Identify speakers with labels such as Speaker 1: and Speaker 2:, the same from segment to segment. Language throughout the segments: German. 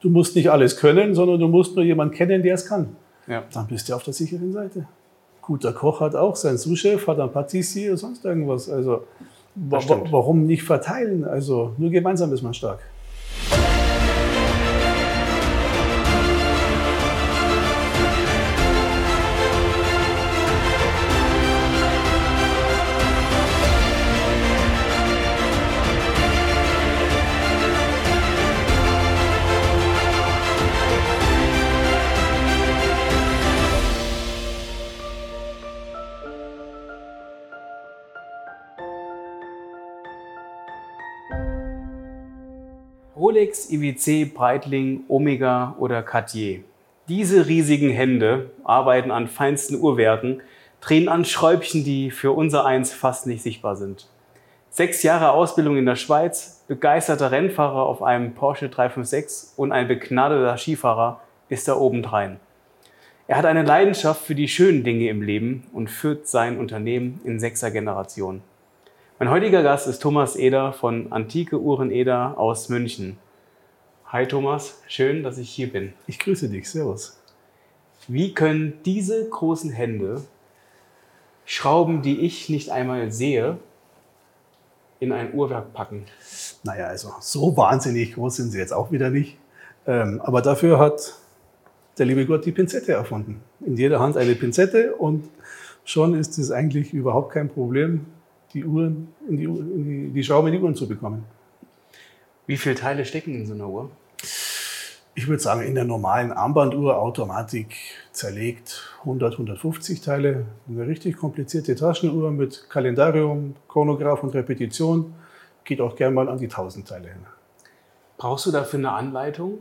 Speaker 1: Du musst nicht alles können, sondern du musst nur jemanden kennen, der es kann.
Speaker 2: Ja.
Speaker 1: Dann bist du auf der sicheren Seite. Guter Koch hat auch seinen Sous-Chef, hat einen Patissier oder sonst irgendwas. Also wa warum nicht verteilen? Also nur gemeinsam ist man stark.
Speaker 2: Rolex, IWC, Breitling, Omega oder Cartier. Diese riesigen Hände arbeiten an feinsten Uhrwerken, drehen an Schräubchen, die für unser Eins fast nicht sichtbar sind. Sechs Jahre Ausbildung in der Schweiz, begeisterter Rennfahrer auf einem Porsche 356 und ein begnadeter Skifahrer ist er obendrein. Er hat eine Leidenschaft für die schönen Dinge im Leben und führt sein Unternehmen in sechster Generation. Mein heutiger Gast ist Thomas Eder von Antike Uhren Eder aus München. Hi Thomas, schön, dass ich hier bin.
Speaker 1: Ich grüße dich. Servus.
Speaker 2: Wie können diese großen Hände Schrauben, die ich nicht einmal sehe, in ein Uhrwerk packen?
Speaker 1: Naja, also so wahnsinnig groß sind sie jetzt auch wieder nicht. Ähm, aber dafür hat der liebe Gott die Pinzette erfunden. In jeder Hand eine Pinzette und schon ist es eigentlich überhaupt kein Problem, die Uhren in die, in die, die Schraube in die Uhren zu bekommen.
Speaker 2: Wie viele Teile stecken in so einer Uhr?
Speaker 1: Ich würde sagen, in der normalen Armbanduhr Automatik zerlegt 100, 150 Teile. Eine richtig komplizierte Taschenuhr mit Kalendarium, Chronograph und Repetition geht auch gern mal an die 1000 Teile hin.
Speaker 2: Brauchst du dafür eine Anleitung?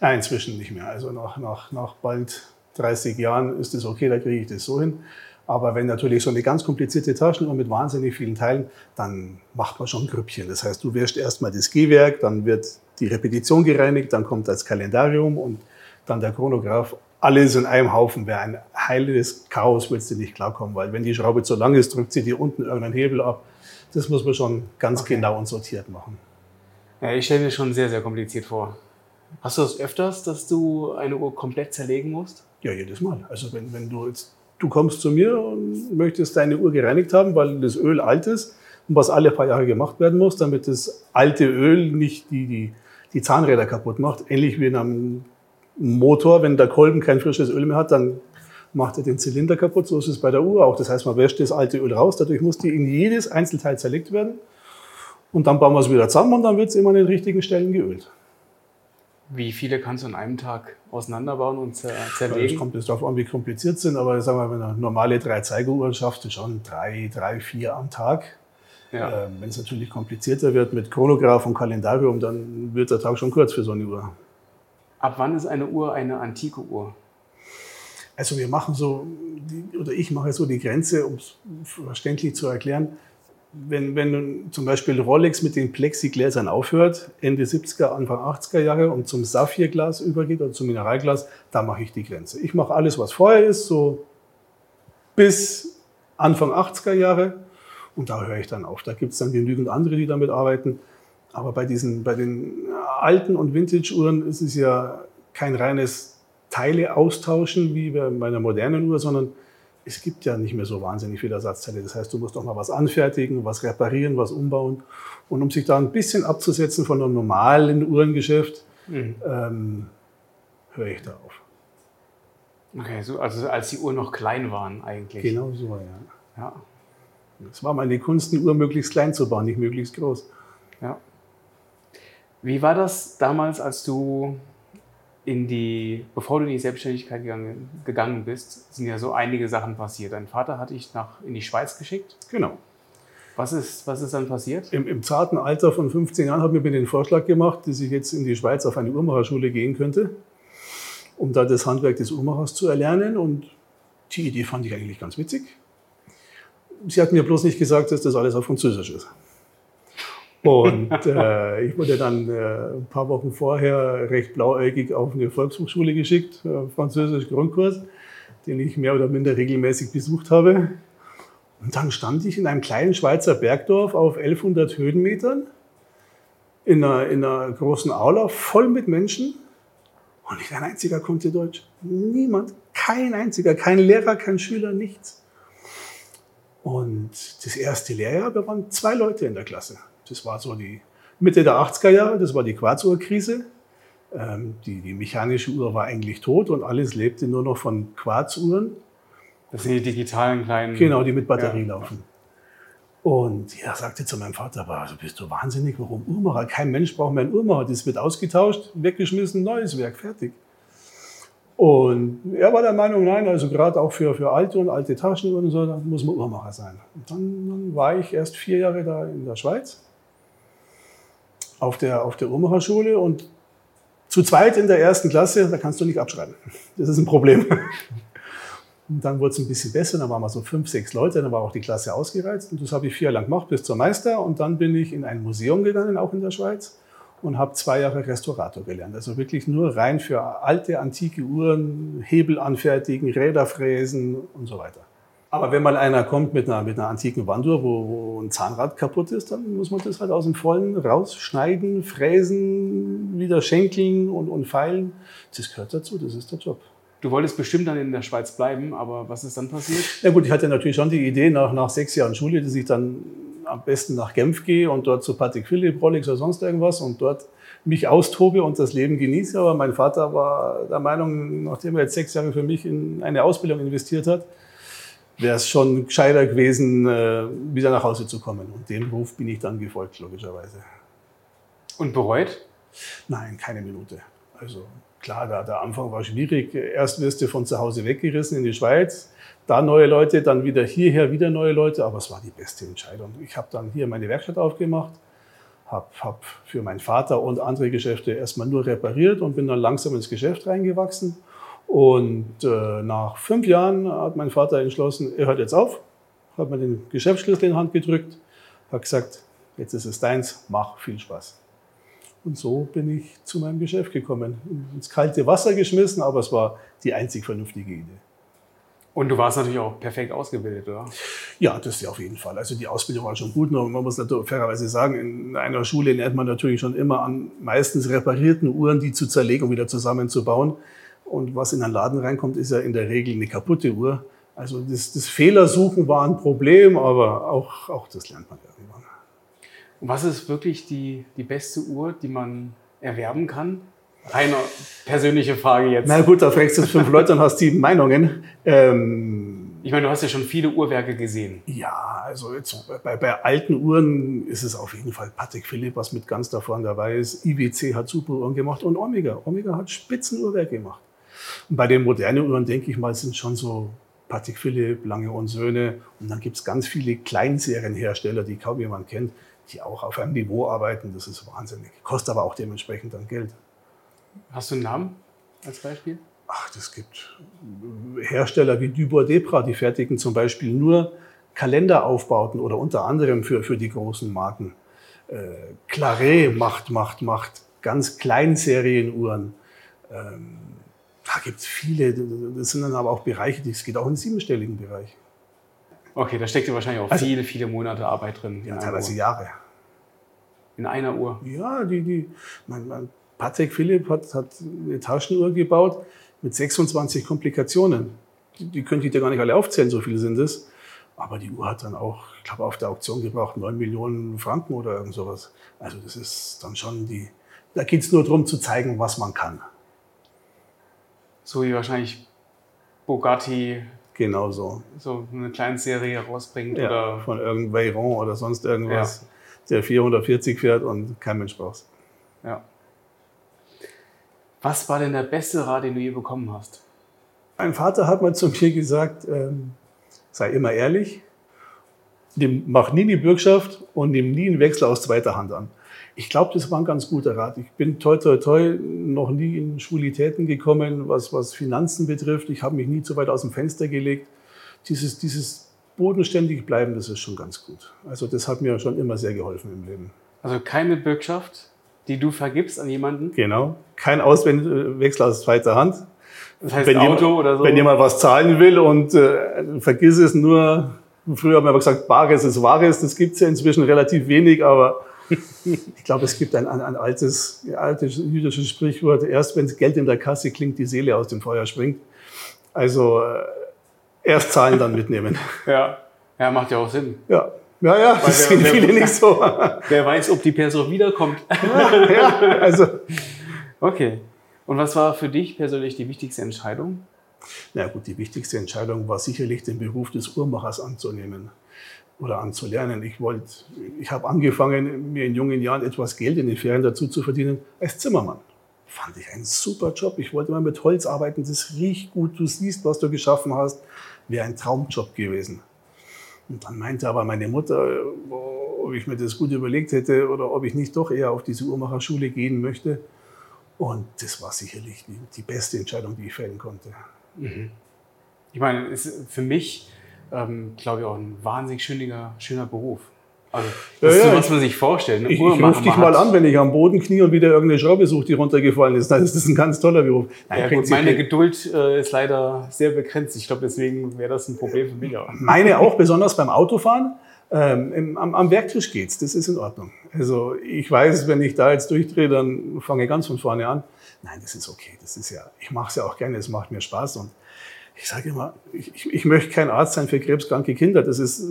Speaker 1: Nein, inzwischen nicht mehr. Also nach, nach, nach bald 30 Jahren ist es okay, da kriege ich das so hin. Aber wenn natürlich so eine ganz komplizierte Taschenuhr mit wahnsinnig vielen Teilen, dann macht man schon Grüppchen. Das heißt, du wäschst erstmal das Gehwerk, dann wird die Repetition gereinigt, dann kommt das Kalendarium und dann der Chronograph. Alles in einem Haufen wäre ein heiles Chaos, würdest du nicht klarkommen, weil wenn die Schraube zu lang ist, drückt sie dir unten irgendeinen Hebel ab. Das muss man schon ganz
Speaker 2: Okay.
Speaker 1: genau und sortiert machen.
Speaker 2: Ja, ich stelle mir schon sehr, sehr kompliziert vor. Hast du das öfters, dass du eine Uhr komplett zerlegen musst?
Speaker 1: Ja, jedes Mal. Also wenn, wenn du jetzt, du kommst zu mir und möchtest deine Uhr gereinigt haben, weil das Öl alt ist und was alle paar Jahre gemacht werden muss, damit das alte Öl nicht die, die, die Zahnräder kaputt macht. Ähnlich wie in einem Motor, wenn der Kolben kein frisches Öl mehr hat, dann macht er den Zylinder kaputt. So ist es bei der Uhr auch. Das heißt, man wäscht das alte Öl raus, dadurch muss die in jedes Einzelteil zerlegt werden. Und dann bauen wir es wieder zusammen und dann wird es immer an den richtigen Stellen geölt.
Speaker 2: Wie viele kannst du an einem Tag auseinanderbauen und zer
Speaker 1: Ja, Es
Speaker 2: zerlegen?
Speaker 1: kommt jetzt darauf an, wie kompliziert sind, aber sagen wir, wenn eine normale drei Zeigeruhr schafft, ist schon drei, drei, vier am Tag.
Speaker 2: Ja.
Speaker 1: Ähm, wenn es natürlich komplizierter wird mit Chronograph und Kalendarium, dann wird der Tag schon kurz für so eine Uhr.
Speaker 2: Ab wann ist eine Uhr eine antike Uhr?
Speaker 1: Also wir machen so, oder ich mache so die Grenze, um es verständlich zu erklären. Wenn, wenn zum Beispiel Rolex mit den Plexigläsern aufhört, Ende 70er, Anfang 80er Jahre und zum Saphirglas übergeht oder zum Mineralglas, da mache ich die Grenze. Ich mache alles, was vorher ist, so bis Anfang 80er Jahre und da höre ich dann auf. Da gibt es dann genügend andere, die damit arbeiten. Aber bei, diesen, bei den alten und Vintage-Uhren ist es ja kein reines Teile austauschen wie bei einer modernen Uhr, sondern es gibt ja nicht mehr so wahnsinnig viele Ersatzteile. Das heißt, du musst auch mal was anfertigen, was reparieren, was umbauen. Und um sich da ein bisschen abzusetzen von einem normalen Uhrengeschäft,
Speaker 2: Mhm.
Speaker 1: ähm, höre ich da auf.
Speaker 2: Okay, so, also als die Uhren noch klein waren eigentlich.
Speaker 1: Genau so, ja.
Speaker 2: Ja,
Speaker 1: Es war meine Kunst, eine Uhr möglichst klein zu bauen, nicht möglichst groß.
Speaker 2: ja. Wie war das damals, als du in die, bevor du in die Selbstständigkeit gegangen, gegangen bist, sind ja so einige Sachen passiert. Dein Vater hat dich nach, in die Schweiz geschickt.
Speaker 1: Genau.
Speaker 2: Was ist, was ist dann passiert?
Speaker 1: Im, Im zarten Alter von 15 Jahren ich mir den Vorschlag gemacht, dass ich jetzt in die Schweiz auf eine Uhrmacherschule gehen könnte, um da das Handwerk des Uhrmachers zu erlernen. Und die Idee fand ich eigentlich ganz witzig. Sie hat mir bloß nicht gesagt, dass das alles auf Französisch ist. Und äh, ich wurde dann äh, ein paar Wochen vorher recht blauäugig auf eine Volkshochschule geschickt, äh, Französisch Grundkurs, den ich mehr oder minder regelmäßig besucht habe. Und dann stand ich in einem kleinen Schweizer Bergdorf auf 1100 Höhenmetern in einer, in einer großen Aula voll mit Menschen. Und nicht ein einziger konnte Deutsch. Niemand, kein einziger, kein Lehrer, kein Schüler, nichts. Und das erste Lehrjahr, da waren zwei Leute in der Klasse. Das war so die Mitte der 80er Jahre, das war die Quarzuhrkrise. Ähm, die, die mechanische Uhr war eigentlich tot und alles lebte nur noch von Quarzuhren.
Speaker 2: Das sind die digitalen kleinen.
Speaker 1: Genau, die mit Batterie ja. laufen. Und er sagte zu meinem Vater, aber also bist du wahnsinnig, warum Uhrmacher? Kein Mensch braucht mehr einen Uhrmacher. Das wird ausgetauscht, weggeschmissen, neues Werk, fertig. Und er war der Meinung, nein, also gerade auch für, für alte und alte Taschenuhren und so, da muss man Uhrmacher sein. Und dann, dann, war ich erst vier Jahre da in der Schweiz auf der, auf der Uhrmacherschule und zu zweit in der ersten Klasse, da kannst du nicht abschreiben. Das ist ein Problem. Und dann wurde es ein bisschen besser, dann waren wir so fünf, sechs Leute, dann war auch die Klasse ausgereizt. Und das habe ich vier Jahre lang gemacht bis zum Meister. Und dann bin ich in ein Museum gegangen, auch in der Schweiz, und habe zwei Jahre Restaurator gelernt. Also wirklich nur rein für alte, antike Uhren, Hebel anfertigen, Räder fräsen und so weiter. Aber wenn mal einer kommt mit einer, mit einer antiken Wanduhr, wo, wo ein Zahnrad kaputt ist, dann muss man das halt aus dem Vollen rausschneiden, fräsen, wieder schenkeln und, und feilen. Das gehört dazu, das ist der Job.
Speaker 2: Du wolltest bestimmt dann in der Schweiz bleiben, aber was ist dann passiert?
Speaker 1: Ja gut, ich hatte natürlich schon die Idee nach, nach sechs Jahren Schule, dass ich dann am besten nach Genf gehe und dort zu Patrick Philipp, Rolex oder sonst irgendwas und dort mich austobe und das Leben genieße. Aber mein Vater war der Meinung, nachdem er jetzt sechs Jahre für mich in eine Ausbildung investiert hat, wäre es schon gescheiter gewesen, äh, wieder nach Hause zu kommen. Und dem Ruf bin ich dann gefolgt, logischerweise.
Speaker 2: Und bereut?
Speaker 1: Nein, keine Minute. Also klar, der, der Anfang war schwierig. Erst wirst du von zu Hause weggerissen in die Schweiz, da neue Leute, dann wieder hierher, wieder neue Leute. Aber es war die beste Entscheidung. Ich habe dann hier meine Werkstatt aufgemacht, habe hab für meinen Vater und andere Geschäfte erstmal nur repariert und bin dann langsam ins Geschäft reingewachsen. Und äh, nach fünf Jahren hat mein Vater entschlossen, er hört jetzt auf, hat mir den Geschäftsschlüssel in die Hand gedrückt, hat gesagt, jetzt ist es deins, mach viel Spaß. Und so bin ich zu meinem Geschäft gekommen. Ins kalte Wasser geschmissen, aber es war die einzig vernünftige Idee.
Speaker 2: Und du warst natürlich auch perfekt ausgebildet, oder?
Speaker 1: Ja, das ja auf jeden Fall. Also die Ausbildung war schon gut. Man muss natürlich fairerweise sagen, in einer Schule lernt man natürlich schon immer an meistens reparierten Uhren, die zu zerlegen und wieder zusammenzubauen. Und was in einen Laden reinkommt, ist ja in der Regel eine kaputte Uhr. Also das, das Fehlersuchen war ein Problem, aber auch, auch das lernt man irgendwann.
Speaker 2: Und was ist wirklich die, die beste Uhr, die man erwerben kann? Reine persönliche Frage jetzt.
Speaker 1: Na gut, da fragst du fünf Leute und hast sieben Meinungen. Ähm,
Speaker 2: ich meine, du hast ja schon viele Uhrwerke gesehen.
Speaker 1: Ja, also jetzt bei, bei alten Uhren ist es auf jeden Fall Patek Philipp, was mit ganz da vorne dabei ist. IWC hat super Uhren gemacht und Omega. Omega hat Spitzenuhrwerk gemacht. Und bei den modernen Uhren, denke ich mal, sind schon so Patek Philipp, Lange und Söhne. Und dann gibt es ganz viele Kleinserienhersteller, die kaum jemand kennt die auch auf einem Niveau arbeiten. Das ist wahnsinnig. Kostet aber auch dementsprechend dann Geld.
Speaker 2: Hast du einen Namen als Beispiel?
Speaker 1: Ach, das gibt Hersteller wie Dubois Depra, die fertigen zum Beispiel nur Kalenderaufbauten oder unter anderem für, für die großen Marken. Äh, Claret macht, macht, macht ganz Kleinsерienuhren. Ähm, da gibt es viele. Das sind dann aber auch Bereiche, es geht auch in den siebenstelligen Bereich.
Speaker 2: Okay, da steckt ja wahrscheinlich auch also, viele, viele Monate Arbeit drin.
Speaker 1: Ja, teilweise Jahre.
Speaker 2: In einer Uhr?
Speaker 1: Ja, die, die, mein, mein Patrick Philipp hat, hat eine Taschenuhr gebaut mit 26 Komplikationen. Die, die könnte ich dir gar nicht alle aufzählen, so viele sind es. Aber die Uhr hat dann auch, ich glaube, auf der Auktion gebraucht 9 Millionen Franken oder irgend sowas. Also das ist dann schon die, da geht es nur darum zu zeigen, was man kann.
Speaker 2: So wie wahrscheinlich Bugatti
Speaker 1: Genau so.
Speaker 2: So eine kleine Serie rausbringt
Speaker 1: ja,
Speaker 2: oder.
Speaker 1: Von irgendeinem Veyron oder sonst irgendwas, ja. der 440 fährt und kein Mensch braucht.
Speaker 2: Ja. Was war denn der beste Rat, den du je bekommen hast?
Speaker 1: Mein Vater hat mal zu mir gesagt, ähm, sei immer ehrlich, mach nie die Bürgschaft und nimm nie einen Wechsel aus zweiter Hand an. Ich glaube, das war ein ganz guter Rat. Ich bin toi toi toi noch nie in Schwulitäten gekommen, was, was Finanzen betrifft. Ich habe mich nie zu weit aus dem Fenster gelegt. Dieses, dieses bodenständig bleiben, das ist schon ganz gut. Also das hat mir schon immer sehr geholfen im Leben.
Speaker 2: Also keine Bürgschaft, die du vergibst an jemanden?
Speaker 1: Genau. Kein Auswechsel aus zweiter Hand.
Speaker 2: Das heißt wenn Auto
Speaker 1: jemand,
Speaker 2: oder so?
Speaker 1: Wenn jemand was zahlen will und äh, vergiss es nur, früher haben wir gesagt, Bares ist Wahres, das gibt es ja inzwischen relativ wenig, aber Ich glaube, es gibt ein, ein, ein altes, altes jüdisches Sprichwort, erst wenn Geld in der Kasse klingt, die Seele aus dem Feuer springt. Also äh, erst zahlen, dann mitnehmen.
Speaker 2: Ja, ja macht ja auch Sinn.
Speaker 1: Ja, ja, ja das sehen viele nicht so.
Speaker 2: Wer weiß, ob die Person wiederkommt.
Speaker 1: Ja, ja, also.
Speaker 2: Okay. Und was war für dich persönlich die wichtigste Entscheidung?
Speaker 1: Na gut, die wichtigste Entscheidung war sicherlich, den Beruf des Uhrmachers anzunehmen oder anzulernen. Ich wollte, ich habe angefangen, mir in jungen Jahren etwas Geld in den Ferien dazu zu verdienen als Zimmermann. Fand ich einen super Job. Ich wollte mal mit Holz arbeiten. Das riecht gut. Du siehst, was du geschaffen hast. Wäre ein Traumjob gewesen. Und dann meinte aber meine Mutter, ob ich mir das gut überlegt hätte oder ob ich nicht doch eher auf diese Uhrmacherschule gehen möchte. Und das war sicherlich die, die beste Entscheidung, die ich fällen konnte.
Speaker 2: Mhm. Ich meine, für mich, ähm, glaube ich, auch ein wahnsinnig schöner, schöner Beruf. Also, das ja, ist so, was man sich vorstellt.
Speaker 1: Ne? Ich, ich rufe dich mal an, wenn ich am Boden knie und wieder irgendeine Schraube suche, die runtergefallen ist. Das ist ein ganz toller Beruf.
Speaker 2: Nein, ja, gut, meine Geduld äh, ist leider sehr begrenzt. Ich glaube, deswegen wäre das ein Problem für mich auch.
Speaker 1: Meine auch, besonders beim Autofahren. Ähm, im, am, am Werktisch geht's, das ist in Ordnung. Also ich weiß, wenn ich da jetzt durchdrehe, dann fange ich ganz von vorne an. Nein, das ist okay. Das ist ja, ich mache es ja auch gerne, es macht mir Spaß und ich sage immer, ich, ich, ich möchte kein Arzt sein für krebskranke Kinder. Das ist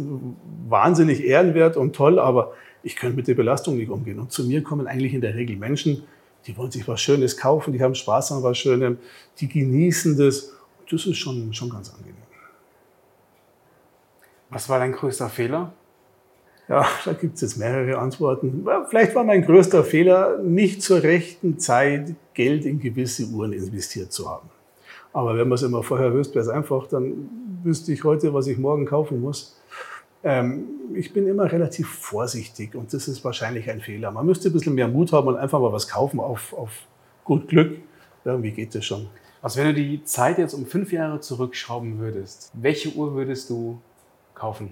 Speaker 1: wahnsinnig ehrenwert und toll, aber ich könnte mit der Belastung nicht umgehen. Und zu mir kommen eigentlich in der Regel Menschen, die wollen sich was Schönes kaufen, die haben Spaß an was Schönem, die genießen das. Das ist schon, schon ganz angenehm.
Speaker 2: Was war dein größter Fehler?
Speaker 1: Ja, da gibt es jetzt mehrere Antworten. Vielleicht war mein größter Fehler, nicht zur rechten Zeit Geld in gewisse Uhren investiert zu haben. Aber wenn man es immer vorher wüsste, wäre es einfach, dann wüsste ich heute, was ich morgen kaufen muss. Ähm, ich bin immer relativ vorsichtig und das ist wahrscheinlich ein Fehler. Man müsste ein bisschen mehr Mut haben und einfach mal was kaufen auf, auf gut Glück. Irgendwie geht das schon.
Speaker 2: Also wenn du die Zeit jetzt um fünf Jahre zurückschrauben würdest, welche Uhr würdest du kaufen?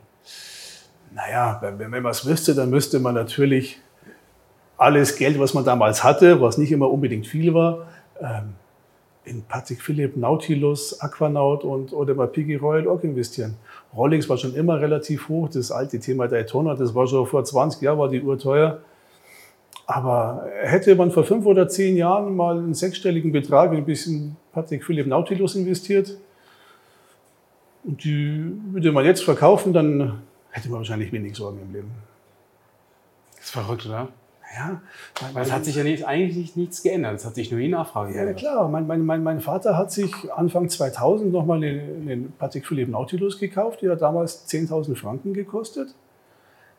Speaker 1: Naja, wenn, wenn man es wüsste, dann müsste man natürlich alles Geld, was man damals hatte, was nicht immer unbedingt viel war, ähm, in Patrick Philipp, Nautilus, Aquanaut und Audemars Piguet Royal Oak investieren. Rolex war schon immer relativ hoch. Das alte Thema Daytona, das war schon vor 20 Jahren, war die Uhr teuer. Aber hätte man vor fünf oder zehn Jahren mal einen sechsstelligen Betrag in ein bisschen Patrick Philipp Nautilus investiert und die würde man jetzt verkaufen, dann hätte man wahrscheinlich wenig Sorgen im Leben.
Speaker 2: Das ist verrückt, oder?
Speaker 1: Ja,
Speaker 2: Weil es hat sich ja nicht, eigentlich nichts geändert. Es hat sich nur die Nachfrage
Speaker 1: geändert. Ja, klar. Mein, mein, mein, mein Vater hat sich Anfang 2000 nochmal den, den Patek Philippe Nautilus gekauft. Die hat damals 10.000 Franken gekostet.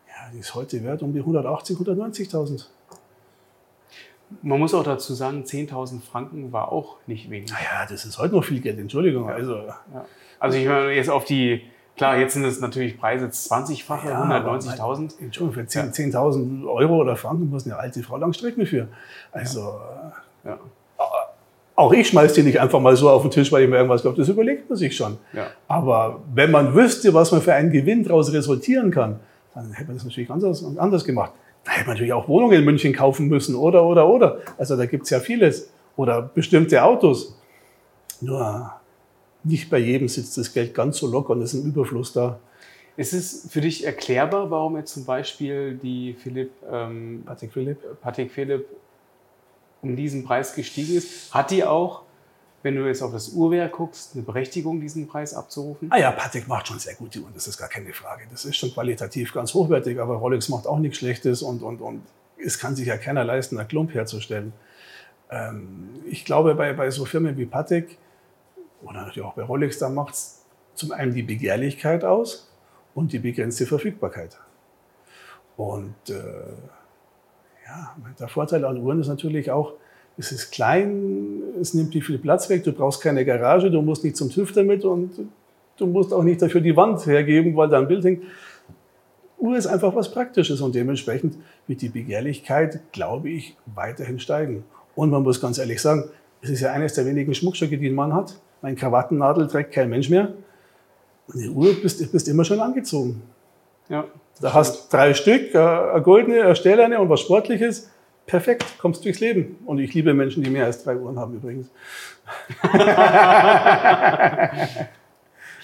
Speaker 1: Ja, die ist heute wert um die 180.000, 190.000.
Speaker 2: Man muss auch dazu sagen, 10.000 Franken war auch nicht wenig.
Speaker 1: Naja, das ist heute noch viel Geld, Entschuldigung.
Speaker 2: Ja.
Speaker 1: Also,
Speaker 2: ja. also ich meine jetzt auf die Klar, jetzt sind es natürlich Preise 20-fache, ja, 190.000.
Speaker 1: Entschuldigung, für 10.000 10 Euro oder Franken muss eine alte Frau lang strecken für. Also, ja. Ja. auch ich schmeiß die nicht einfach mal so auf den Tisch, weil ich mir irgendwas glaube. Das überlegt man sich schon.
Speaker 2: Ja.
Speaker 1: Aber wenn man wüsste, was man für einen Gewinn daraus resultieren kann, dann hätte man das natürlich anders, anders gemacht. Da hätte man natürlich auch Wohnungen in München kaufen müssen oder, oder, oder. Also da gibt es ja vieles. Oder bestimmte Autos. Nur nicht bei jedem sitzt das Geld ganz so locker und ist ein Überfluss da.
Speaker 2: Ist es für dich erklärbar, warum jetzt zum Beispiel die Philipp, ähm,
Speaker 1: Patek Philipp.
Speaker 2: Patek Philipp um diesen Preis gestiegen ist? Hat die auch, wenn du jetzt auf das Uhrwerk guckst, eine Berechtigung, diesen Preis abzurufen?
Speaker 1: Ah ja, Patek macht schon sehr gute Uhren, das ist gar keine Frage. Das ist schon qualitativ ganz hochwertig, aber Rolex macht auch nichts Schlechtes und, und, und es kann sich ja keiner leisten, einen Klump herzustellen. Ähm, ich glaube, bei, bei so Firmen wie Patek, oder natürlich auch bei Rolex, da macht es zum einen die Begehrlichkeit aus und die begrenzte Verfügbarkeit. Und äh, ja, der Vorteil an Uhren ist natürlich auch, es ist klein, es nimmt nicht viel Platz weg, du brauchst keine Garage, du musst nicht zum TÜV damit und du musst auch nicht dafür die Wand hergeben, weil da ein Bild hängt. Uhr ist einfach was Praktisches und dementsprechend wird die Begehrlichkeit, glaube ich, weiterhin steigen. Und man muss ganz ehrlich sagen, es ist ja eines der wenigen Schmuckstücke, die ein Mann hat. Mein Krawattennadel trägt kein Mensch mehr. Die Uhr bist, bist immer schon angezogen.
Speaker 2: Ja.
Speaker 1: Da hast drei Stück, eine goldene, eine stählerne und was Sportliches. Perfekt, kommst durchs Leben. Und ich liebe Menschen, die mehr als drei Uhren haben übrigens.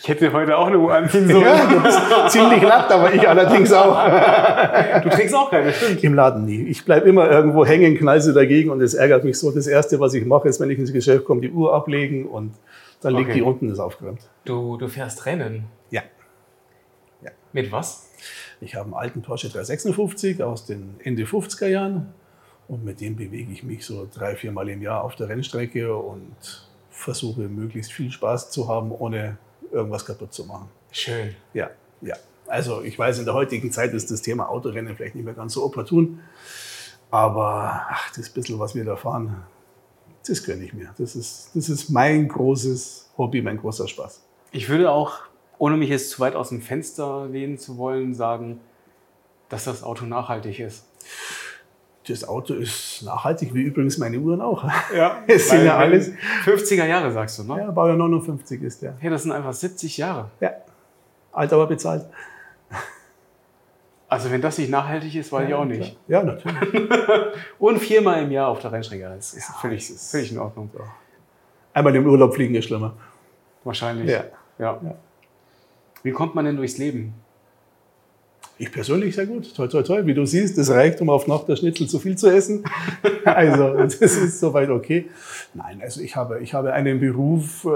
Speaker 2: Ich hätte heute auch eine Uhr anziehen sollen.
Speaker 1: Ja, du bist ziemlich nackt, aber ich allerdings auch.
Speaker 2: Du trägst auch keine, stimmt.
Speaker 1: Im Laden nie. Ich bleib immer irgendwo hängen, knall sie dagegen und es ärgert mich so. Das Erste, was ich mache, ist, wenn ich ins Geschäft komme, die Uhr ablegen und dann liegt
Speaker 2: Okay.
Speaker 1: die unten, ist aufgeräumt.
Speaker 2: Du, du fährst Rennen.
Speaker 1: Ja.
Speaker 2: Mit was?
Speaker 1: Ich habe einen alten Porsche 356 aus den Ende 50er Jahren und mit dem bewege ich mich so drei, vier Mal im Jahr auf der Rennstrecke und versuche möglichst viel Spaß zu haben, ohne irgendwas kaputt zu machen.
Speaker 2: Schön.
Speaker 1: Ja, ja. Also ich weiß, in der heutigen Zeit ist das Thema Autorennen vielleicht nicht mehr ganz so opportun, aber ach, das bisschen, was wir da fahren, das gönne ich mir. Das ist, das ist mein großes Hobby, mein großer Spaß.
Speaker 2: Ich würde auch, ohne mich jetzt zu weit aus dem Fenster lehnen zu wollen, sagen, dass das Auto nachhaltig ist.
Speaker 1: Das Auto ist nachhaltig, wie übrigens meine Uhren auch.
Speaker 2: Ja,
Speaker 1: Es sind ja alles-
Speaker 2: 50er Jahre, sagst du, ne?
Speaker 1: Ja, Baujahr 59 ist der.
Speaker 2: Hey, das sind einfach 70 Jahre.
Speaker 1: Ja, alt aber bezahlt.
Speaker 2: Also wenn das nicht nachhaltig ist, weiß ich auch nicht.
Speaker 1: Ja, natürlich.
Speaker 2: Und viermal im Jahr auf der Rennstrecke. Das ist völlig,
Speaker 1: das ist-
Speaker 2: völlig in Ordnung.
Speaker 1: Einmal im Urlaub fliegen ist schlimmer.
Speaker 2: Wahrscheinlich.
Speaker 1: Ja.
Speaker 2: Ja.
Speaker 1: Ja.
Speaker 2: Wie kommt man denn durchs Leben?
Speaker 1: Ich persönlich sehr gut. Toll, toll, toll. Wie du siehst, das reicht, um auf Nacht der Schnitzel zu viel zu essen. Also, das ist soweit okay. Nein, also ich habe, ich habe einen Beruf, äh,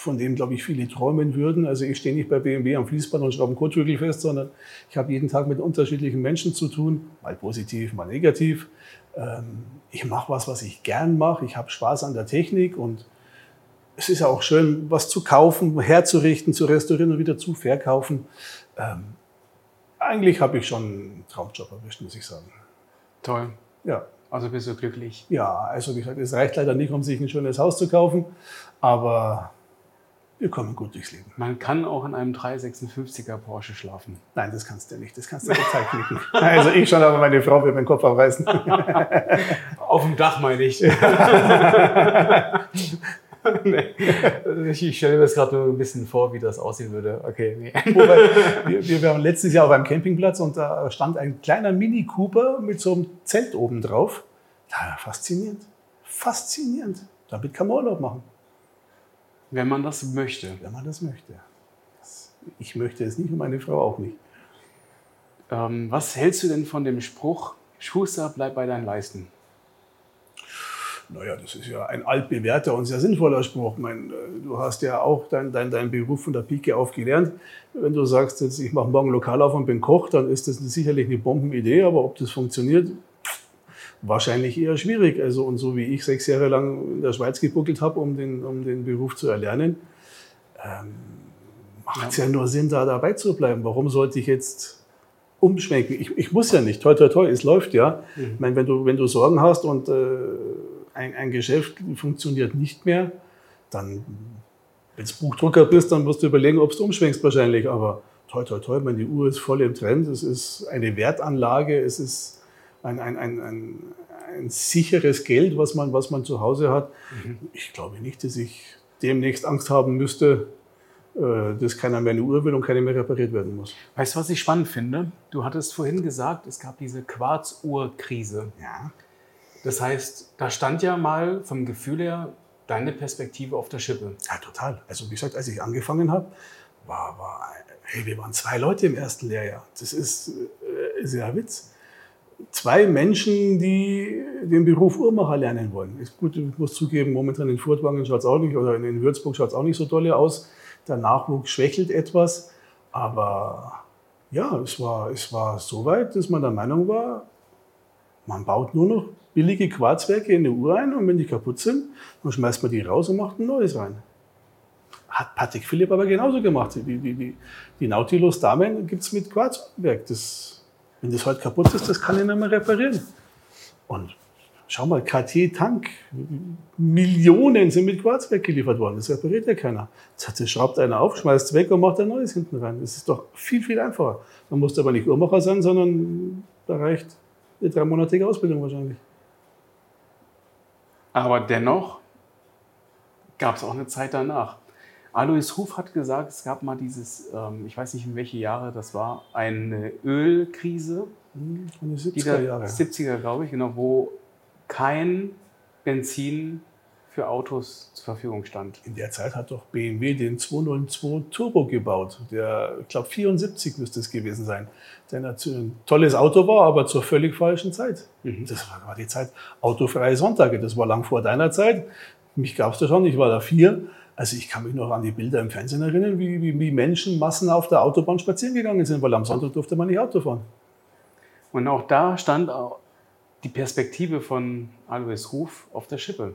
Speaker 1: von dem, glaube ich, viele träumen würden. Also ich stehe nicht bei BMW am Fließband und schraube einen Kotflügel fest, sondern ich habe jeden Tag mit unterschiedlichen Menschen zu tun, mal positiv, mal negativ. Ähm, Ich mache was, was ich gern mache. Ich habe Spaß an der Technik und es ist ja auch schön, was zu kaufen, herzurichten, zu restaurieren und wieder zu verkaufen. Ähm, eigentlich habe ich schon einen Traumjob erwischt, muss ich sagen.
Speaker 2: Toll.
Speaker 1: Ja,
Speaker 2: Also bist du glücklich.
Speaker 1: ja, also wie gesagt, es reicht leider nicht, um sich ein schönes Haus zu kaufen, aber wir kommen gut durchs Leben.
Speaker 2: Man kann auch in einem 356er Porsche schlafen.
Speaker 1: Nein, das kannst du nicht, das kannst du total knicken. Also ich schon, aber meine Frau wird meinen Kopf abreißen.
Speaker 2: Auf dem Dach meine ich. nee. Ich stelle mir das gerade nur ein bisschen vor, wie das aussehen würde. Okay, nee.
Speaker 1: Wobei, wir, wir waren letztes Jahr auf einem Campingplatz und da stand ein kleiner Mini Cooper mit so einem Zelt oben drauf. Ja, faszinierend. Faszinierend. Damit kann man Urlaub machen,
Speaker 2: Wenn man das möchte.
Speaker 1: wenn man das möchte. Ich möchte es nicht und meine Frau auch nicht.
Speaker 2: Ähm, was hältst du denn von dem Spruch, Schuster, bleib bei deinen Leisten?
Speaker 1: Naja, das ist ja ein altbewährter und sehr sinnvoller Spruch. Ich meine, äh, du hast ja auch deinen dein, dein Beruf von der Pike auf gelernt. Wenn du sagst, jetzt, ich mache morgen Lokal auf und bin Koch, dann ist das sicherlich eine Bombenidee, aber ob das funktioniert, wahrscheinlich eher schwierig. Also, und so wie ich sechs Jahre lang in der Schweiz gebuckelt habe, um den, um den Beruf zu erlernen, ähm, macht es ja. nur Sinn, da dabei zu bleiben. Warum sollte ich jetzt umschwenken? Ich, ich muss ja nicht. Toi, toi, toi, es läuft ja. Ich meine, wenn du, wenn du Sorgen hast und äh, ein, ein Geschäft funktioniert nicht mehr, dann, wenn du Buchdrucker bist, dann musst du überlegen, ob du umschwenkst wahrscheinlich. Aber toi, toi, toi, meine, die Uhr ist voll im Trend. Es ist eine Wertanlage, es ist ein, ein, ein, ein, ein sicheres Geld, was man, was man zu Hause hat. Ich glaube nicht, dass ich demnächst Angst haben müsste, äh, dass keiner mehr eine Uhr will und keine mehr repariert werden muss.
Speaker 2: Weißt du, was ich spannend finde? Du hattest vorhin gesagt, es gab diese Quarzuhr-Krise.
Speaker 1: Ja.
Speaker 2: Das heißt, da stand ja mal vom Gefühl her deine Perspektive auf der Schippe.
Speaker 1: Ja, total. Also wie gesagt, als ich angefangen habe, war, war, hey, wir waren zwei Leute im ersten Lehrjahr. Das ist, äh, ist ja ein Witz. Zwei Menschen, die den Beruf Uhrmacher lernen wollen. Ist gut, ich muss zugeben, momentan in Furtwangen schaut es auch nicht, oder in Würzburg schaut es auch nicht so dolle aus. Der Nachwuchs schwächelt etwas. Aber ja, es war, es war so weit, dass man der Meinung war, man baut nur noch billige Quarzwerke in eine Uhr ein und wenn die kaputt sind, dann schmeißt man die raus und macht ein neues rein. Hat Patrick Philipp aber genauso gemacht. Die, die, die, die Nautilus-Damen gibt es mit Quarzwerk. Das, wenn das heute kaputt ist, das kann ich nicht mehr reparieren. Und schau mal, KT Tank, Millionen sind mit Quarzwerk geliefert worden. Das repariert ja keiner. Das schraubt einer auf, schmeißt es weg und macht ein neues hinten rein. Das ist doch viel, viel einfacher. Man muss aber nicht Uhrmacher sein, sondern da reicht eine dreimonatige Ausbildung wahrscheinlich.
Speaker 2: Aber dennoch gab es auch eine Zeit danach. Alois Ruf hat gesagt, es gab mal dieses, ähm, ich weiß nicht in welche Jahre das war, eine Ölkrise,
Speaker 1: Hm, Die
Speaker 2: die
Speaker 1: 70er
Speaker 2: da-
Speaker 1: Jahre.
Speaker 2: 70er glaube ich, genau, wo kein Benzin für Autos zur Verfügung stand.
Speaker 1: In der Zeit hat doch BMW den 202 Turbo gebaut. Der, ich glaube, 74 müsste es gewesen sein. Der ein tolles Auto war, aber zur völlig falschen Zeit. Mhm. Das war die Zeit autofreie Sonntage. Das war lang vor deiner Zeit. Mich gab es da schon, ich war da vier. Also ich kann mich noch an die Bilder im Fernsehen erinnern, wie, wie, wie Menschenmassen auf der Autobahn spazieren gegangen sind, weil am Sonntag durfte man nicht Auto fahren.
Speaker 2: Und auch da stand die Perspektive von Alois Ruf auf der Schippe.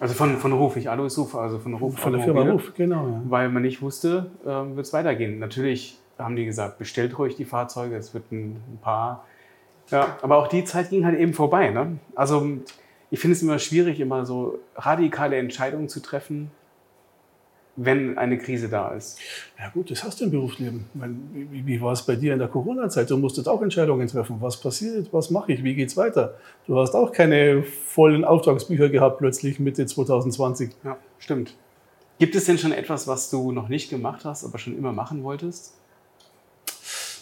Speaker 2: Also von, von Ruf, nicht Alois Ruf, also von Ruf.
Speaker 1: Von der Firma Ruf, genau.
Speaker 2: Ja. Weil man nicht wusste, äh, wird es weitergehen. Natürlich haben die gesagt, bestellt ruhig die Fahrzeuge, es wird ein, ein paar. Ja, aber auch die Zeit ging halt eben vorbei. Ne? Also ich finde es immer schwierig, immer so radikale Entscheidungen zu treffen, wenn eine Krise da ist.
Speaker 1: Ja gut, das hast du im Berufsleben. Wie, wie war es bei dir in der Corona-Zeit? Du musstest auch Entscheidungen treffen. Was passiert? Was mache ich? Wie geht es weiter? Du hast auch keine vollen Auftragsbücher gehabt plötzlich Mitte 2020.
Speaker 2: Ja, stimmt. Gibt es denn schon etwas, was du noch nicht gemacht hast, aber schon immer machen wolltest?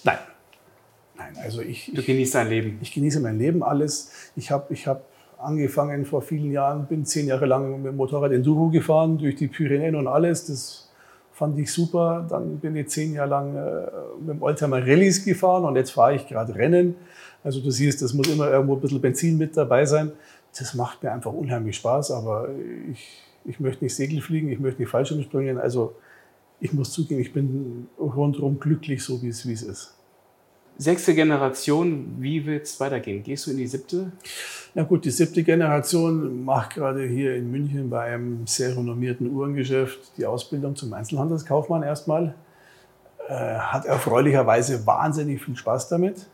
Speaker 1: Nein. Nein, also ich.
Speaker 2: Du genießt dein Leben.
Speaker 1: Ich genieße mein Leben alles. Ich habe ich hab angefangen vor vielen Jahren, bin zehn Jahre lang mit dem Motorrad Enduro gefahren, durch die Pyrenäen und alles. Das fand ich super. Dann bin ich zehn Jahre lang äh, mit dem Oldtimer Rallyes gefahren und jetzt fahre ich gerade Rennen. Also du siehst, das muss immer irgendwo ein bisschen Benzin mit dabei sein. Das macht mir einfach unheimlich Spaß, aber ich, ich möchte nicht Segel fliegen, ich möchte nicht Fallschirmspringen. Also ich muss zugeben, ich bin rundherum glücklich, so es, wie es ist.
Speaker 2: Sechste Generation, wie wird es weitergehen? Gehst du in die siebte?
Speaker 1: Na gut, die siebte Generation macht gerade hier in München bei einem sehr renommierten Uhrengeschäft die Ausbildung zum Einzelhandelskaufmann erstmal. Äh, hat erfreulicherweise wahnsinnig viel Spaß damit.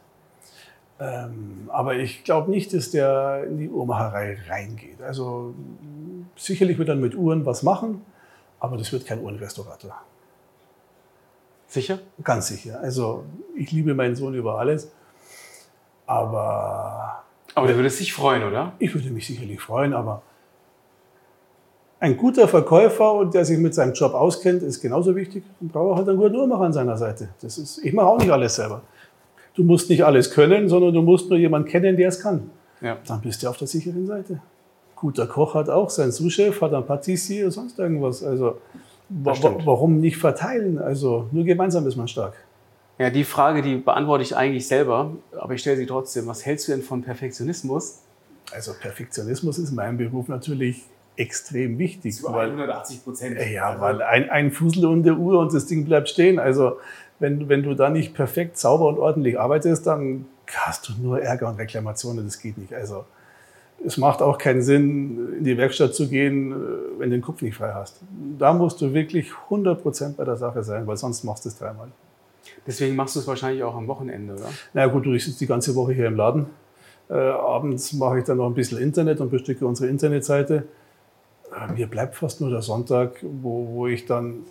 Speaker 1: Ähm, aber ich glaube nicht, dass der in die Uhrmacherei reingeht. Also sicherlich wird er mit Uhren was machen, aber das wird kein Uhrenrestaurator.
Speaker 2: Sicher?
Speaker 1: Ganz sicher. Also ich liebe meinen Sohn über alles, aber
Speaker 2: aber du würdest dich freuen, oder?
Speaker 1: Ich würde mich sicherlich freuen, aber ein guter Verkäufer und der sich mit seinem Job auskennt, ist genauso wichtig. Man braucht halt einen guten Uhrmacher an seiner Seite. Das ist, ich mache auch nicht alles selber. Du musst nicht alles können, sondern du musst nur jemanden kennen, der es kann. Ja. Dann bist du auf der sicheren Seite. Guter Koch hat auch seinen Sous-Chef, hat einen Patissier oder sonst irgendwas. Also warum nicht verteilen? Also nur gemeinsam ist man stark.
Speaker 2: Ja, die Frage, die beantworte ich eigentlich selber, aber ich stelle sie trotzdem. Was hältst du denn von Perfektionismus?
Speaker 1: Also Perfektionismus ist in meinem Beruf natürlich extrem wichtig.
Speaker 2: Zu 180 Prozent.
Speaker 1: Ja, also weil ein, ein Fussel und der Uhr und das Ding bleibt stehen. Also wenn, wenn du da nicht perfekt sauber und ordentlich arbeitest, dann hast du nur Ärger und Reklamationen. Das geht nicht. Also es macht auch keinen Sinn, in die Werkstatt zu gehen, wenn du den Kopf nicht frei hast. Da musst du wirklich 100 Prozent bei der Sache sein, weil sonst machst du es dreimal.
Speaker 2: Deswegen machst du es wahrscheinlich auch am Wochenende, oder?
Speaker 1: Na gut, ich sitze die ganze Woche hier im Laden. Äh, abends mache ich dann noch ein bisschen Internet und bestücke unsere Internetseite. Äh, mir bleibt fast nur der Sonntag, wo, wo ich dann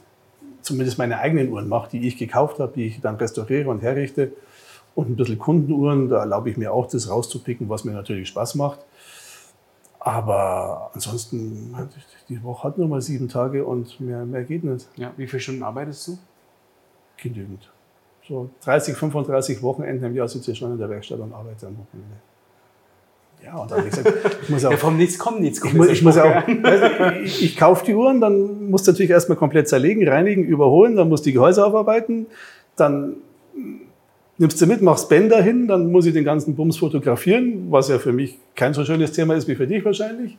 Speaker 1: zumindest meine eigenen Uhren mache, die ich gekauft habe, die ich dann restauriere und herrichte. Und ein bisschen Kundenuhren, da erlaube ich mir auch, das rauszupicken, was mir natürlich Spaß macht. Aber ansonsten, die Woche hat nur mal sieben Tage und mehr, mehr geht nicht.
Speaker 2: Ja, wie viele Stunden arbeitest du?
Speaker 1: Genügend so 30, 35 Wochenenden im Jahr sitze ich schon in der Werkstatt und arbeite am Wochenende.
Speaker 2: Ja, und dann habe ich gesagt, ich muss auch. Ja, vom Nichts kommt nichts.
Speaker 1: Ich, muss, ich, muss auch, ich, ich kaufe die Uhren, dann muss natürlich erstmal komplett zerlegen, reinigen, überholen, dann muss die Gehäuse aufarbeiten, dann nimmst du mit, machst Bänder hin, dann muss ich den ganzen Bums fotografieren, was ja für mich kein so schönes Thema ist wie für dich wahrscheinlich.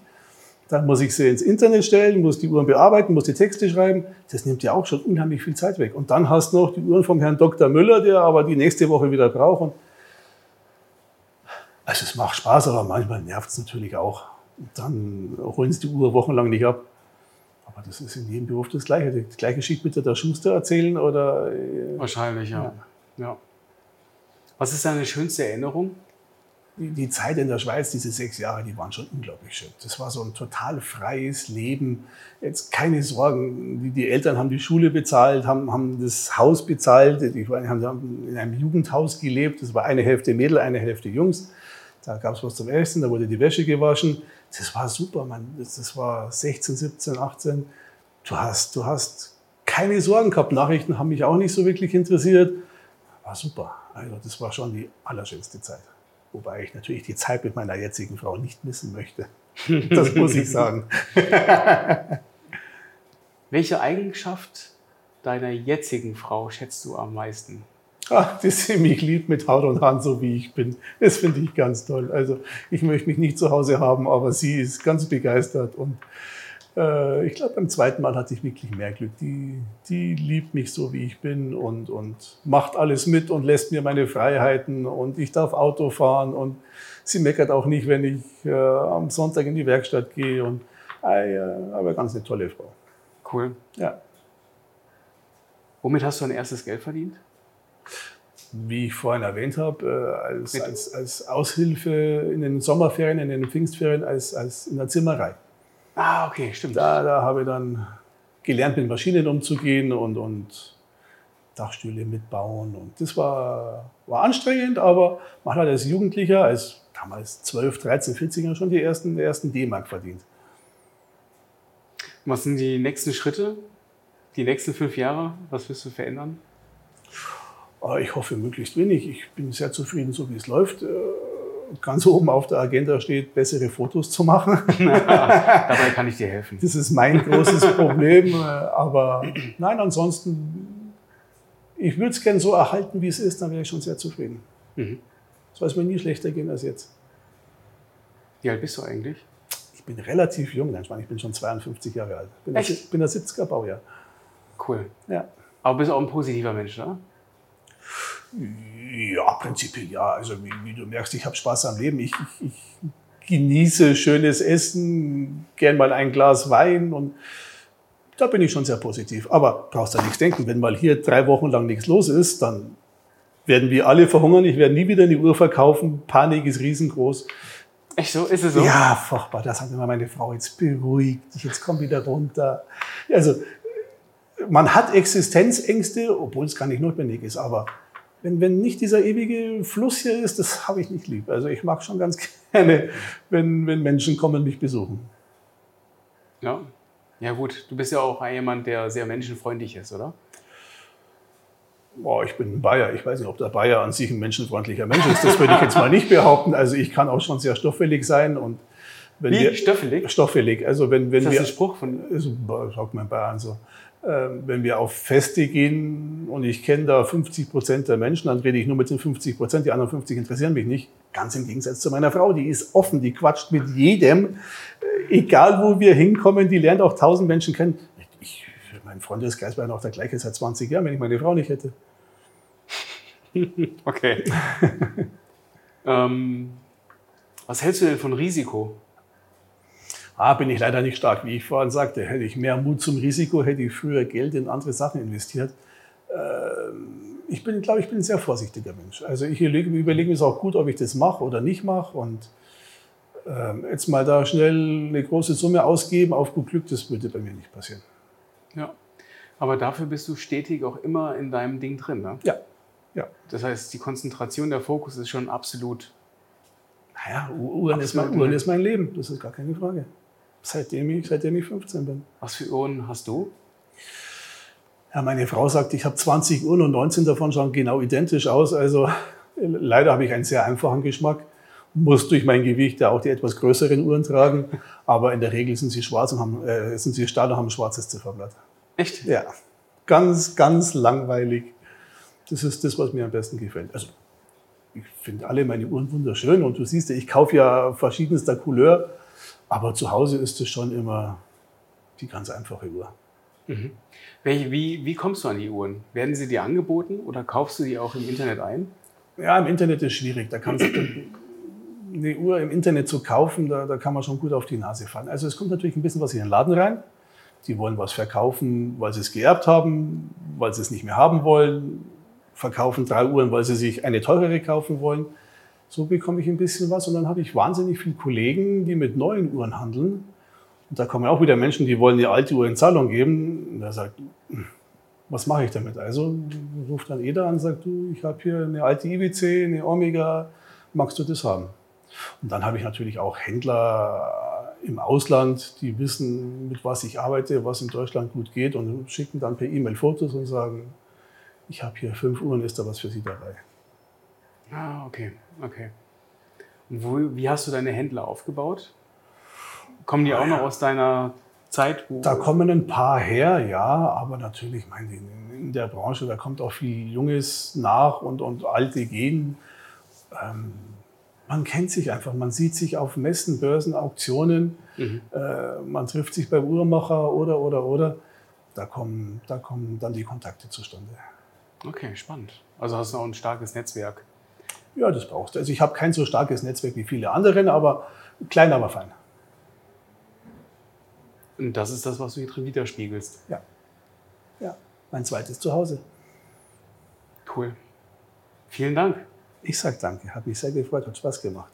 Speaker 1: Dann muss ich sie ins Internet stellen, muss die Uhren bearbeiten, muss die Texte schreiben. Das nimmt ja auch schon unheimlich viel Zeit weg. Und dann hast du noch die Uhren vom Herrn Dr. Müller, der aber die nächste Woche wieder braucht. also es macht Spaß, aber manchmal nervt es natürlich auch. Und dann holen sie die Uhr wochenlang nicht ab. Aber das ist in jedem Beruf das Gleiche. Das gleiche Schied bitte der Schuster erzählen oder.
Speaker 2: Äh, Wahrscheinlich, ja. ja. ja. Was ist deine schönste Erinnerung?
Speaker 1: die Zeit in der Schweiz, diese sechs Jahre, die waren schon unglaublich schön. Das war so ein total freies Leben. Jetzt keine Sorgen. Die, die Eltern haben die Schule bezahlt, haben, haben das Haus bezahlt. Die haben in einem Jugendhaus gelebt. Das war eine Hälfte Mädel, eine Hälfte Jungs. Da gab es was zum Essen, da wurde die Wäsche gewaschen. Das war super, man. Das, das war 16, 17, 18. Du hast, du hast keine Sorgen gehabt. Nachrichten haben mich auch nicht so wirklich interessiert. War super. Also das war schon die allerschönste Zeit. Wobei ich natürlich die Zeit mit meiner jetzigen Frau nicht missen möchte. Das muss ich sagen.
Speaker 2: Welche Eigenschaft deiner jetzigen Frau schätzt du am meisten?
Speaker 1: Ach, dass sie mich liebt mit Haut und Hand, so wie ich bin. Das finde ich ganz toll. Also ich möchte mich nicht zu Hause haben, aber sie ist ganz begeistert und äh, ich glaube, beim zweiten Mal hatte ich wirklich mehr Glück. Die, die liebt mich so, wie ich bin und, und macht alles mit und lässt mir meine Freiheiten und ich darf Auto fahren und sie meckert auch nicht, wenn ich äh, am Sonntag in die Werkstatt gehe und äh, aber ganz eine tolle Frau.
Speaker 2: Cool.
Speaker 1: Ja.
Speaker 2: Womit hast du dein erstes Geld verdient?
Speaker 1: Wie ich vorhin erwähnt habe, äh, als, als, als Aushilfe in den Sommerferien, in den Pfingstferien, als, als in der Zimmerei.
Speaker 2: Ah, okay, stimmt.
Speaker 1: Da, da habe ich dann gelernt, mit Maschinen umzugehen und, und Dachstühle mitbauen. Und das war, war anstrengend, aber man hat als Jugendlicher, als damals 12, 13, 14 schon die ersten, ersten D-Mark verdient.
Speaker 2: Was sind die nächsten Schritte? Die nächsten fünf Jahre? Was wirst du verändern?
Speaker 1: Ah, ich hoffe möglichst wenig. Ich bin sehr zufrieden, so wie es läuft. Ganz oben auf der Agenda steht, bessere Fotos zu machen.
Speaker 2: Dabei kann ich dir helfen.
Speaker 1: Das ist mein großes Problem. Äh, aber nein, ansonsten, ich würde es gerne so erhalten, wie es ist, dann wäre ich schon sehr zufrieden. Mhm. Soll es mir nie schlechter gehen als jetzt.
Speaker 2: Wie alt bist du eigentlich?
Speaker 1: Ich bin relativ jung, ich meine, ich bin schon 52 Jahre alt. Bin Echt? Bin der 70er Baujahr.
Speaker 2: Cool. Ja. Aber bist auch ein positiver Mensch, oder?
Speaker 1: Ja, prinzipiell ja. Also wie, wie du merkst, ich habe Spaß am Leben. Ich, ich, ich, genieße schönes Essen, gern mal ein Glas Wein und da bin ich schon sehr positiv. Aber brauchst du nichts denken, wenn mal hier drei Wochen lang nichts los ist, dann werden wir alle verhungern. Ich werde nie wieder eine Uhr verkaufen. Panik ist riesengroß.
Speaker 2: Echt so? Ist es so?
Speaker 1: Ja, furchtbar. Das hat immer meine Frau. Jetzt beruhigt dich, jetzt komm wieder runter. Also, man hat Existenzängste, obwohl es gar nicht notwendig ist, aber wenn, wenn nicht dieser ewige Fluss hier ist, das habe ich nicht lieb. Also ich mag schon ganz gerne, wenn, wenn Menschen kommen mich besuchen.
Speaker 2: Ja. Ja gut, du bist ja auch jemand, der sehr menschenfreundlich ist, oder?
Speaker 1: Boah, ich bin ein Bayer. Ich weiß nicht, ob der Bayer an sich ein menschenfreundlicher Mensch ist. Das würde ich jetzt mal nicht behaupten. Also ich kann auch schon sehr stoffelig sein und
Speaker 2: wenn Wie? Wir, stoffelig?
Speaker 1: Stoffelig. Also wenn, wenn
Speaker 2: ist das
Speaker 1: wir,
Speaker 2: ein Spruch von?
Speaker 1: Also, sagt mein Bayern so. Ähm, wenn wir auf Feste gehen und ich kenne da 50 Prozent der Menschen, dann rede ich nur mit den 50 Prozent, die anderen 50 interessieren mich nicht. Ganz im Gegensatz zu meiner Frau, die ist offen, die quatscht mit jedem, äh, egal wo wir hinkommen, die lernt auch tausend Menschen kennen. Ich, mein Freundeskreis wäre noch der gleiche seit 20 Jahren, wenn ich meine Frau nicht hätte.
Speaker 2: Okay. ähm, was hältst du denn von Risiko?
Speaker 1: Ah, bin ich leider nicht stark. Wie ich vorhin sagte, hätte ich mehr Mut zum Risiko, hätte ich früher Geld in andere Sachen investiert. Ähm, ich bin, glaube ich, bin ein sehr vorsichtiger Mensch. Also ich überlege, überlege mir es auch gut, ob ich das mache oder nicht mache. Und ähm, jetzt mal da schnell eine große Summe ausgeben, auf gut Glück, das würde bei mir nicht passieren.
Speaker 2: Ja, aber dafür bist du stetig auch immer in deinem Ding drin, ne?
Speaker 1: Ja. ja.
Speaker 2: Das heißt, die Konzentration, der Fokus ist schon absolut.
Speaker 1: Naja, Uhren, ist mein, Uhren ist mein Leben, das ist gar keine Frage seitdem ich, seitdem ich 15 bin.
Speaker 2: Was für Uhren hast du?
Speaker 1: Ja, meine Frau sagt, ich habe 20 Uhren und 19 davon schauen genau identisch aus. Also leider habe ich einen sehr einfachen Geschmack. Muss durch mein Gewicht ja auch die etwas größeren Uhren tragen. Aber in der Regel sind sie schwarz und haben, äh, sind sie stahl und haben ein schwarzes Zifferblatt.
Speaker 2: Echt?
Speaker 1: Ja. Ganz, ganz langweilig. Das ist das, was mir am besten gefällt. Also, ich finde alle meine Uhren wunderschön und du siehst ja, ich kaufe ja verschiedenster Couleur. Aber zu Hause ist es schon immer die ganz einfache Uhr.
Speaker 2: Mhm. Wie, wie kommst du an die Uhren? Werden sie dir angeboten oder kaufst du die auch im Internet ein?
Speaker 1: Ja, im Internet ist schwierig. Da kannst du eine Uhr im Internet zu kaufen, da, da kann man schon gut auf die Nase fallen. Also es kommt natürlich ein bisschen was in den Laden rein. Die wollen was verkaufen, weil sie es geerbt haben, weil sie es nicht mehr haben wollen. Verkaufen drei Uhren, weil sie sich eine teurere kaufen wollen. So bekomme ich ein bisschen was und dann habe ich wahnsinnig viele Kollegen, die mit neuen Uhren handeln. Und da kommen auch wieder Menschen, die wollen die alte Uhr in Zahlung geben. Und der sagt, was mache ich damit? Also ruft dann jeder an sagt, du, ich habe hier eine alte IWC, eine Omega, magst du das haben? Und dann habe ich natürlich auch Händler im Ausland, die wissen, mit was ich arbeite, was in Deutschland gut geht und schicken dann per E-Mail Fotos und sagen, ich habe hier fünf Uhren, ist da was für Sie dabei?
Speaker 2: Ah, okay, okay. Und wo, wie hast du deine Händler aufgebaut? Kommen die auch noch aus deiner Zeit?
Speaker 1: Da kommen ein paar her, ja, aber natürlich, ich meine, in der Branche, da kommt auch viel Junges nach und, und Alte gehen. Ähm, man kennt sich einfach, man sieht sich auf Messen, Börsen, Auktionen,
Speaker 2: Mhm.
Speaker 1: äh, man trifft sich beim Uhrmacher oder, oder, oder. Da kommen, da kommen dann die Kontakte zustande.
Speaker 2: Okay, spannend. Also hast du auch ein starkes Netzwerk.
Speaker 1: Ja, das brauchst du. Also ich habe kein so starkes Netzwerk wie viele anderen, aber klein, aber fein.
Speaker 2: Und das ist das, was du hier drin widerspiegelst.
Speaker 1: Ja. Ja, mein zweites Zuhause.
Speaker 2: Cool. Vielen Dank.
Speaker 1: Ich sag danke, hat mich sehr gefreut, hat Spaß gemacht.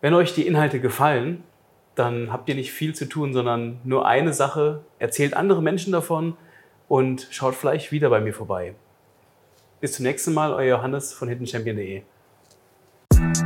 Speaker 2: Wenn euch die Inhalte gefallen, dann habt ihr nicht viel zu tun, sondern nur eine Sache. Erzählt andere Menschen davon und schaut vielleicht wieder bei mir vorbei. Bis zum nächsten Mal, euer Johannes von hiddenchampion.de. Thank you